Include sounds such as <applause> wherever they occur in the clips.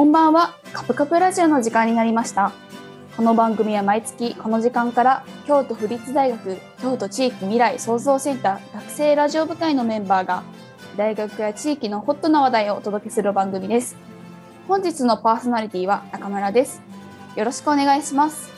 こんばんは。カプカプラジオの時間になりました。この番組は毎月この時間から京都府立大学京都地域未来創造センター学生ラジオ部会のメンバーが大学や地域のホットな話題をお届けする番組です。本日のパーソナリティは中村です。よろしくお願いします。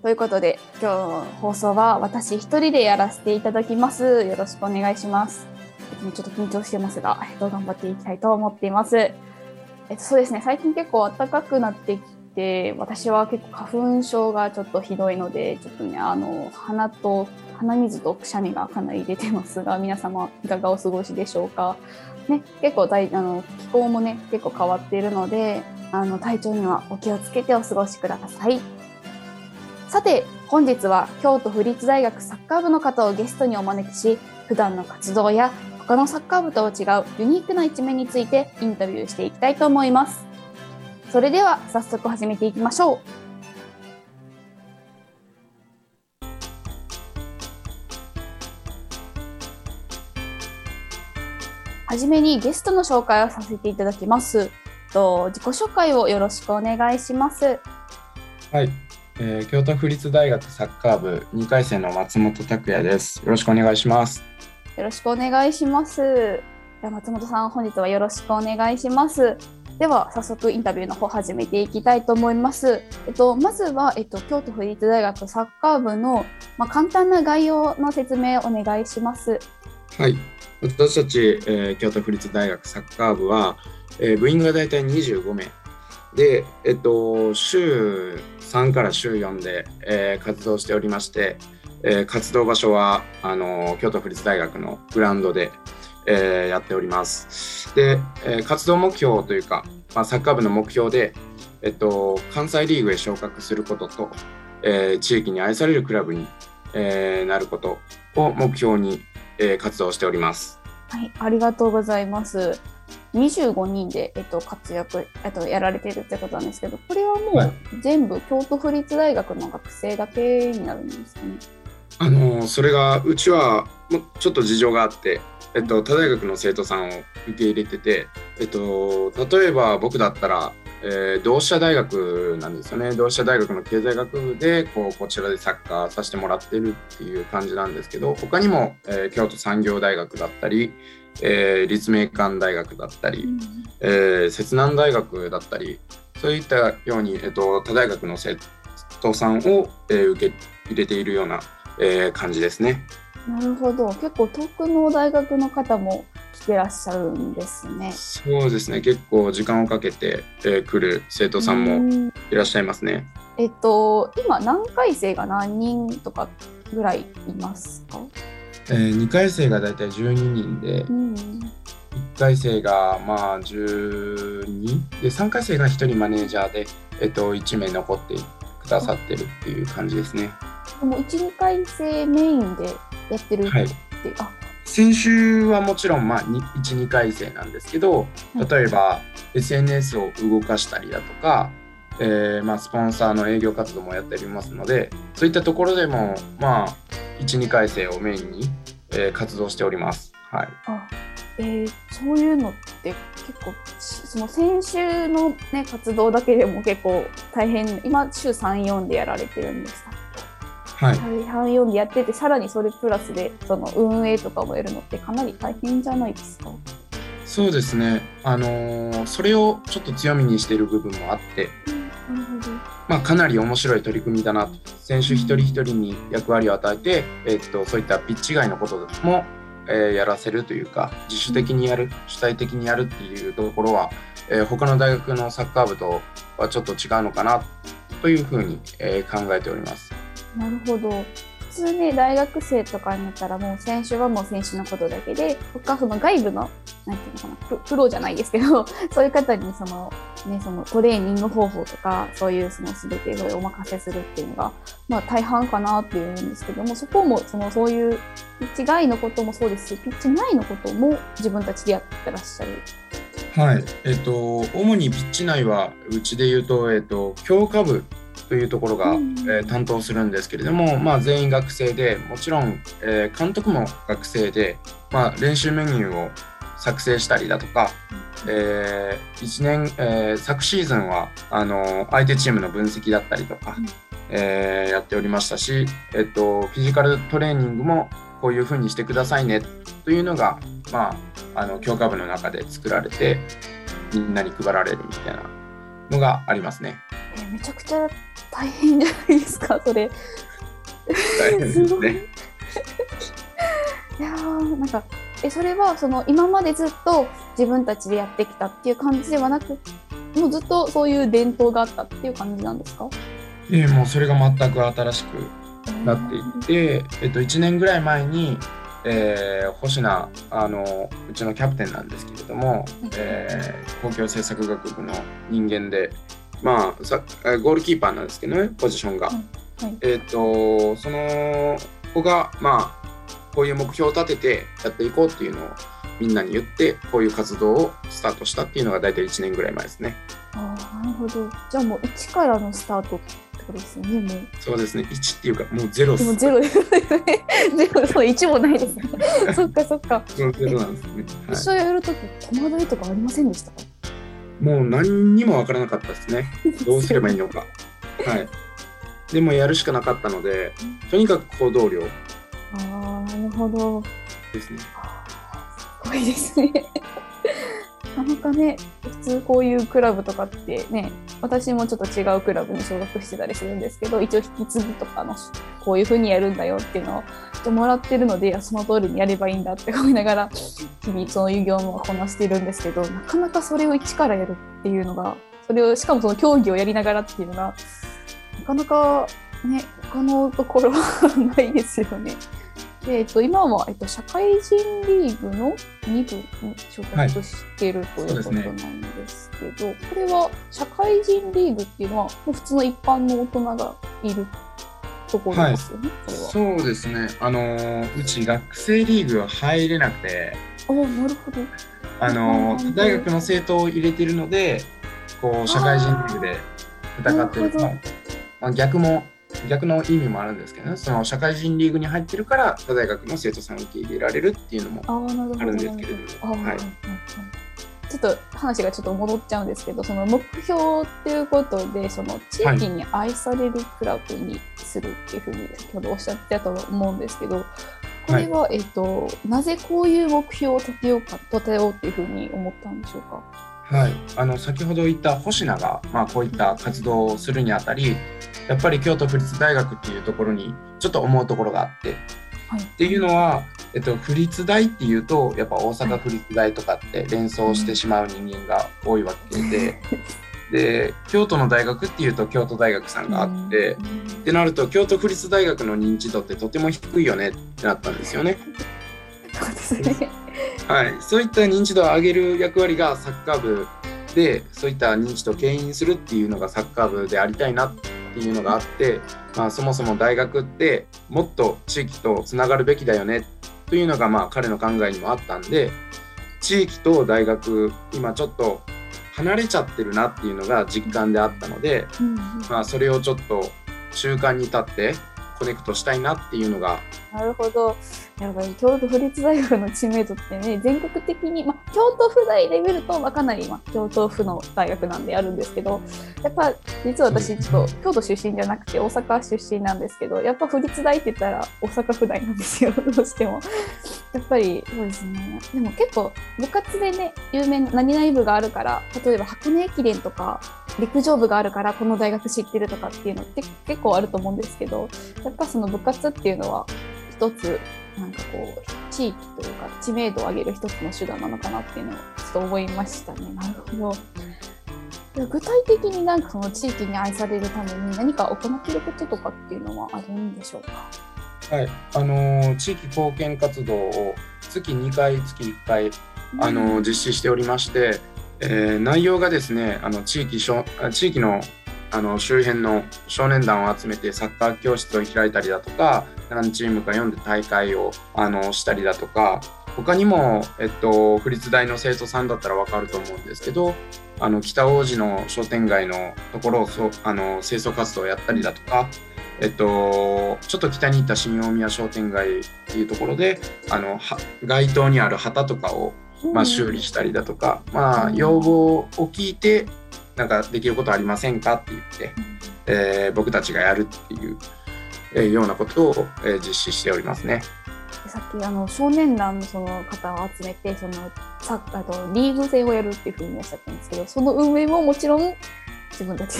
ということで今日の放送は私一人でやらせていただきます。よろしくお願いします。ちょっと緊張してますが、えっと、頑張っていきたいと思っています。えっと、そうですね。最近結構暖かくなってきて私は結構花粉症がちょっとひどいのでちょっとねあの鼻と鼻水とくしゃみがかなり出てますが皆様いかがお過ごしでしょうか、ね、結構大あの気候もね結構変わっているのであの体調にはお気をつけてお過ごしください。さて本日は京都府立大学サッカー部の方をゲストにお招きし普段の活動や他のサッカー部とは違うユニークな一面についてインタビューしていきたいと思います。それでは早速始めていきましょう。はじめにゲストの紹介をさせていただきます。と自己紹介をよろしくお願いします。はい、えー、京都府立大学サッカー部2回生の松本拓也です。よろしくお願いします。よろしくお願いしますでは松本さん本日はよろしくお願いしますでは早速インタビューの方始めていきたいと思います。えっと、まずは、えっと、京都府立大学サッカー部の、まあ、簡単な概要の説明をお願いします。はい私たち、えー、京都府立大学サッカー部は、えー、部員が大体25名で、えっと、週3から週4で、えー、活動しておりまして、えー、活動場所はあの京都府立大学のグラウンドで、えー、やっております。で、えー、活動目標というか、まあ、サッカー部の目標で、えっと、関西リーグへ昇格することと、えー、地域に愛されるクラブに、えー、なることを目標に、えー、活動しております。はい、ありがとうございます。25人で、えっと、活躍、えっと、やられているってことなんですけど、これはもう全部京都府立大学の学生だけになるんですかね。あのそれがうちはもちょっと事情があって、えっと、他大学の生徒さんを受け入れてて、えっと、例えば僕だったら、えー、同志社大学なんですよね。同志社大学の経済学部でこうこちらでサッカーさせてもらってるっていう感じなんですけど他にも、えー、京都産業大学だったり、えー、立命館大学だったり、うん、えー、摂南大学だったりそういったように、えっと、他大学の生徒さんを、えー、受け入れているような、えー、感じですね。なるほど。結構遠くの大学の方も来てらっしゃるんですね。そうですね。結構時間をかけて、えー、来る生徒さんもいらっしゃいますね。えっと今何回生が何人とかぐらいいますか、えー、2回生がだいたい12人で、うん、1回生がまあ12で3回生が1人マネージャーで、えっと、1名残ってくださってるっていう感じですね。でも12回生メインでやってるって、はい、あ。先週はもちろんまあ12回生なんですけど例えば SNS を動かしたりだとか、えー、まあスポンサーの営業活動もやっておりますのでそういったところでもまあ12回生をメインに、えー、活動しております。はい。あ。えー、そういうのって結構その先週の、ね、活動だけでも結構大変今週34でやられてるんです。かはい、半4でやっててさらにそれプラスでその運営とかもやるのってかなり大変じゃないですか？そうですね、あのー、それをちょっと強みにしている部分もあって、うん、まあ、かなり面白い取り組みだなと。選手一人一人に役割を与えて、えー、っとそういったピッチ外のことも、え、やらせるというか自主的にやる主体的にやるっていうところは、えー、他の大学のサッカー部とはちょっと違うのかなというふうに、え、考えております。なるほど通ね大学生とかになったらもう選手はもう選手のことだけで他その外部のなんていうのかなプロじゃないですけど <laughs> そういう方にその,、ね、そのトレーニング方法とかそういうその全てをお任せするっていうのが、まあ、大半かなっていうんですけどもそこもそのそういうピッチ外のこともそうですしピッチ内のことも自分たちでやってらっしゃる。はい、えっと、主にピッチ内はうちで言うと、えっと、強化部というところが、えー、担当するんですけれども、まあ、全員学生でもちろん、えー、監督も学生で、まあ、練習メニューを作成したりだとか、えー、1年、えー、昨シーズンはあの相手チームの分析だったりとか、えー、やっておりましたし、えっと、フィジカルトレーニングもこういうふうにしてくださいねというのが、まあ、あの教科部の中で作られてみんなに配られるみたいなのがありますね。えめちゃくちゃ大変じゃないですか <laughs> それ。大変ですね。<laughs> いやなんかえそれはその今までずっと自分たちでやってきたっていう感じではなくもうずっとそういう伝統があったっていう感じなんですか？えもうそれが全く新しくなっていって、えっと、1年ぐらい前に、えー、星名あのうちのキャプテンなんですけれども、えー、公共政策学部の人間で、まあ、さゴールキーパーなんですけどねポジションが。はい、えっとその子が、まあ、こういう目標を立ててやっていこうっていうのをみんなに言ってこういう活動をスタートしたっていうのが大体1年ぐらい前ですね。あなるほど。じゃあもう1からのスタートってことですよねもう。そうですね。1っていうかもうゼロでもゼロですね。<laughs> ゼロそう1もないですね。<laughs> そっかそっか。ゼロなんですね、はい、一緒やるとき戸惑いとかありませんでしたもう何にも分からなかったですね。<laughs> どうすればいいのか。はい。でもやるしかなかったのでとにかく行動量。ああなるほど。ですね。すごいですね。<laughs> なかなかね普通こういうクラブとかってね私もちょっと違うクラブに所属してたりするんですけど一応引き継ぎとかのこういうふうにやるんだよっていうのをもらってるのでその通りにやればいいんだって思いながら日々その遊業もこなしてるんですけどなかなかそれを一からやるっていうのがそれをしかもその競技をやりながらっていうのがなかなかね他のところはないですよね。えーと、今は、えーと、社会人リーグの2部に所属している、はい、ということなんですけど、ね、これは社会人リーグっていうのはもう普通の一般の大人がいるところですよね、はい、そうですね。あのうち学生リーグは入れなくて。あなるほど。あの大学の生徒を入れてるのでこう社会人リーグで戦ってる。まあ、逆も逆の意味もあるんですけどね。その社会人リーグに入ってるから他大学の生徒さんを受け入れられるっていうのもあるんですけれども。はい。ちょっと話がちょっと戻っちゃうんですけどその目標っていうことでその地域に愛されるクラブにするっていうふうに先ほどおっしゃってたと思うんですけどこれは、はい、えっと、なぜこういう目標を立てようか立てようっていうふうに思ったんでしょうか？はい、あの先ほど言った星名が、まあ、こういった活動をするにあたりやっぱり京都府立大学っていうところにちょっと思うところがあって、はい、っていうのは、えっと、府立大っていうとやっぱ大阪府立大とかって連想してしまう人間が多いわけで。で京都の大学っていうと京都大学さんがあって、ってなると京都府立大学の認知度ってとても低いよねってなったんですよね。はい、そういった認知度を上げる役割がサッカー部でそういった認知度を牽引するっていうのがサッカー部でありたいなっていうのがあって、まあ、そもそも大学ってもっと地域とつながるべきだよねというのがまあ彼の考えにもあったんで地域と大学今ちょっと離れちゃってるなっていうのが実感であったので、まあ、それをちょっと中間に立ってコネクトしたいなっていうのがなるほど。やっぱり京都府立大学の知名度ってね、全国的に、まあ、京都府大で見ると、まあ、かなり、まあ、京都府の大学なんであるんですけど、やっぱ実は私、ちょっと京都出身じゃなくて大阪出身なんですけど、やっぱ府立大って言ったら大阪府大なんですよ、<laughs> どうしても。やっぱりそうですね。でも結構部活でね、有名な何々部があるから、例えば箱根駅伝とか陸上部があるからこの大学知ってるとかっていうのって結構あると思うんですけど、やっぱその部活っていうのは一つなんかこう地域というか知名度を上げる一つの手段なのかなっていうのをちょっと思いましたね。なるほど。具体的になんかその地域に愛されるために何か行っていることとかっていうのはあるんでしょうか？はい、あのー、地域貢献活動を月2回月1回、あのー、実施しておりまして、えー、内容がですねあの地域地域のあの周辺の少年団を集めてサッカー教室を開いたりだとか何チームか読んで大会をあのしたりだとか他にも、えっと、府立大の生徒さんだったら分かると思うんですけどあの北大路の商店街のところをそあの清掃活動をやったりだとか、えっと、ちょっと北に行った新大宮商店街っていうところであの街頭にある旗とかをまあ、修理したりだとか、まあ、要望を聞いてなんかできることありませんかって言って、えー僕たちがやるっていう、えーようなことを、えー実施しておりますね。さっきあの少年団のその方を集めてそのさあとリーグ戦をやるっていうふうにおっしゃったんですけどその運営ももちろん自分たち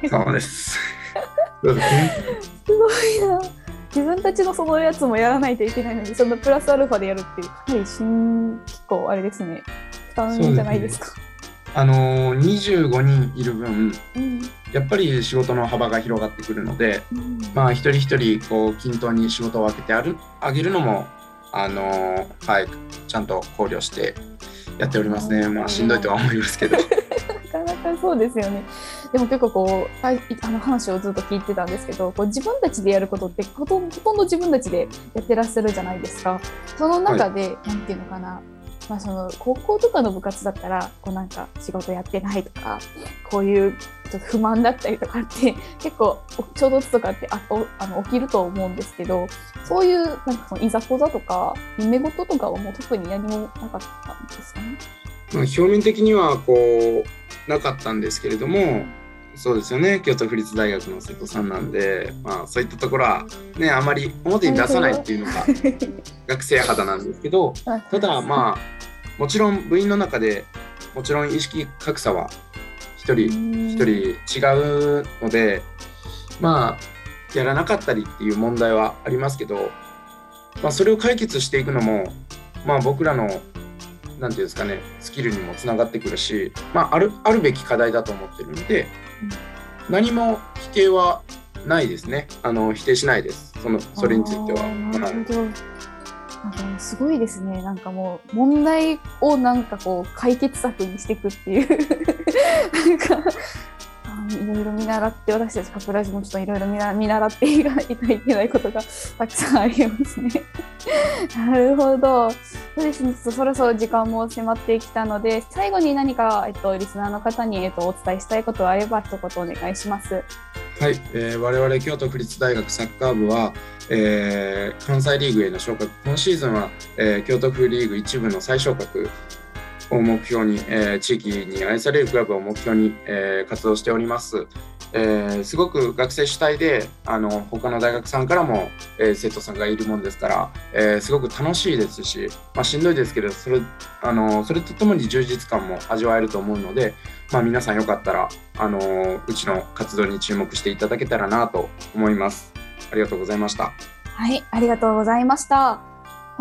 でそうです。<laughs> すごいな自分たちのそのやつもやらないといけないのにそのプラスアルファでやるっていうかなり新結構あれですね負担じゃないですか。あのー25人いる分うんやっぱり仕事の幅が広がってくるので、うんまあ、一人一人こう均等に仕事を分けてあるあげるのも、あのーはい、ちゃんと考慮してやっておりますね。まあ、しんどいとは思いますけど。<laughs> なかなかそうですよね。でも結構こうあいあの話をずっと聞いてたんですけどこう自分たちでやることってほとんほとんど自分たちでやってらっしゃるじゃないですか。その中で、なんていうのかな、まあ、その高校とかの部活だったらこうなんか仕事やってないとかこういう不満だったりとかって結構衝突とかってあおあの起きると思うんですけどそういうなんかそのいざこざとか夢事とかはもう特に何もなかったんですかね？表面的にはこうなかったんですけれどもそうですよね。京都府立大学の瀬戸さんなんで、まあ、そういったところは、ね、あまり表に出さないっていうのが <laughs> 学生肌なんですけどただまあもちろん部員の中でもちろん意識格差は一人一人違うのでまあやらなかったりっていう問題はありますけど、まあ、それを解決していくのも、まあ、僕らのなんていうんですかねスキルにもつながってくるし、まあ、あるあるべき課題だと思ってるので、何も否定はないですねあの否定しないですそのそれについては。なはいるほど。なんかすごいですね。なんかもう問題をなんかこう解決策にしていくっていう <laughs> なんかいろいろ見習って私たちカプラジもちょっといろいろ見習っていかないといけないことがたくさんありますね。<laughs> なるほど。そうですね。そろそろ時間も迫ってきたので最後に何かえっとリスナーの方にえっとお伝えしたいことがあれば一言お願いします。はい、えー我々京都府立大学サッカー部は、えー関西リーグへの昇格今シーズンは、えー京都府リーグ一部の再昇格を目標に、えー地域に愛されるクラブを目標に、えー活動しております、えーすごく学生主体であの他の大学さんからも、えー生徒さんがいるもんですから、えーすごく楽しいですし、まあ、しんどいですけどそれあのそれとともに充実感も味わえると思うので、まあ、皆さんよかったら、あのうちの活動に注目していただけたらなと思います。ありがとうございました。はい、ありがとうございました。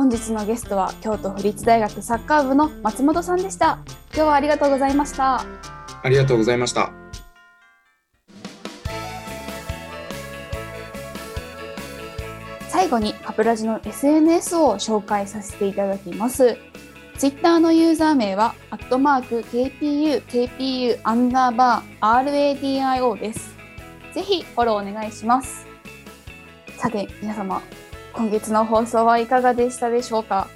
本日のゲストは京都府立大学サッカー部の松本さんでした。今日はありがとうございました。ありがとうございました。最後にカプラジの SNS を紹介させていただきます。ツイッターのユーザー名は、アットマーク KPU、KPU アンダーバー RADIO です。ぜひフォローお願いします。さて、皆様、今月の放送はいかがでしたでしょうか？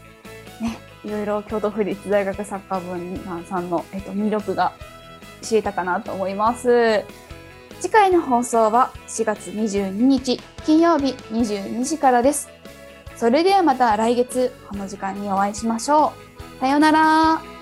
ね、いろいろ京都府立大学サッカー部さんの、えっと、魅力が知れたかなと思います。次回の放送は4月22日金曜日22時からです。それではまた来月この時間にお会いしましょう。さようなら。